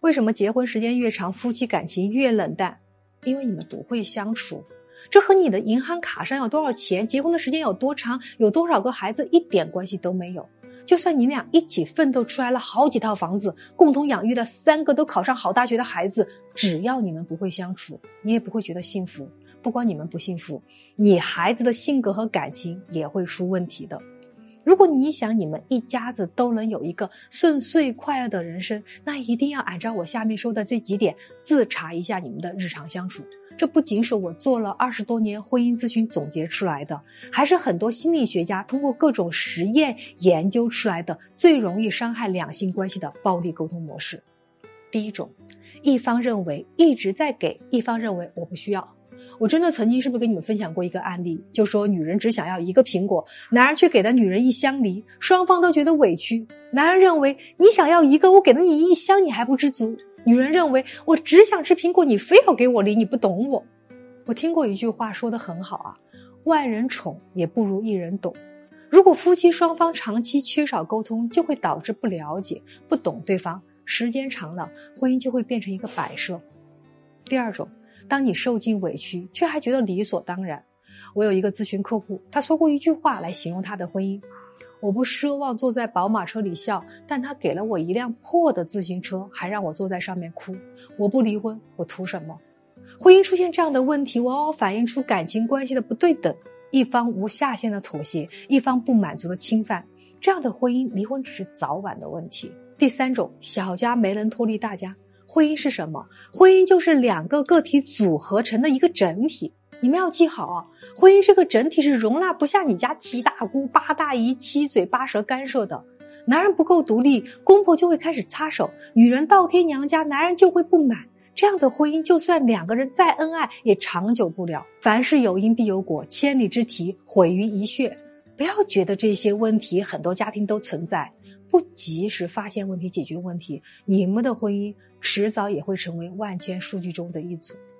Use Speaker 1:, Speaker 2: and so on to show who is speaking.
Speaker 1: 为什么结婚时间越长，夫妻感情越冷淡？因为你们不会相处。这和你的银行卡上有多少钱、结婚的时间有多长、有多少个孩子一点关系都没有。就算你俩一起奋斗出来了好几套房子，共同养育了三个都考上好大学的孩子，只要你们不会相处，你也不会觉得幸福。不光你们不幸福，你孩子的性格和感情也会出问题的。如果你想你们一家子都能有一个顺遂快乐的人生，那一定要按照我下面说的这几点自查一下你们的日常相处。这不仅是我做了二十多年婚姻咨询总结出来的，还是很多心理学家通过各种实验研究出来的最容易伤害两性关系的暴力沟通模式。第一种，一方认为一直在给，一方认为我不需要。我真的曾经是不是跟你们分享过一个案例，就说女人只想要一个苹果，男人却给了女人一箱梨，双方都觉得委屈。男人认为你想要一个，我给了你一箱，你还不知足。女人认为我只想吃苹果，你非要给我梨，你不懂我。我听过一句话说的很好啊，万人宠也不如一人懂。如果夫妻双方长期缺少沟通，就会导致不了解、不懂对方，时间长了，婚姻就会变成一个摆设。第二种，当你受尽委屈，却还觉得理所当然。我有一个咨询客户，他说过一句话来形容他的婚姻。我不奢望坐在宝马车里笑，但他给了我一辆破的自行车，还让我坐在上面哭。我不离婚，我图什么？婚姻出现这样的问题，往往反映出感情关系的不对等，一方无下限的妥协，一方不满足的侵犯。这样的婚姻，离婚只是早晚的问题。第三种，小家没能脱离大家。婚姻是什么？婚姻就是两个个体组合成的一个整体。你们要记好啊，婚姻这个整体是容纳不下你家七大姑八大姨七嘴八舌干涉的。男人不够独立，公婆就会开始插手；女人倒贴娘家，男人就会不满。这样的婚姻，就算两个人再恩爱，也长久不了。凡事有因必有果，千里之堤毁于一穴。不要觉得这些问题很多家庭都存在，不及时发现问题、解决问题，你们的婚姻迟早也会成为万千数据中的一组。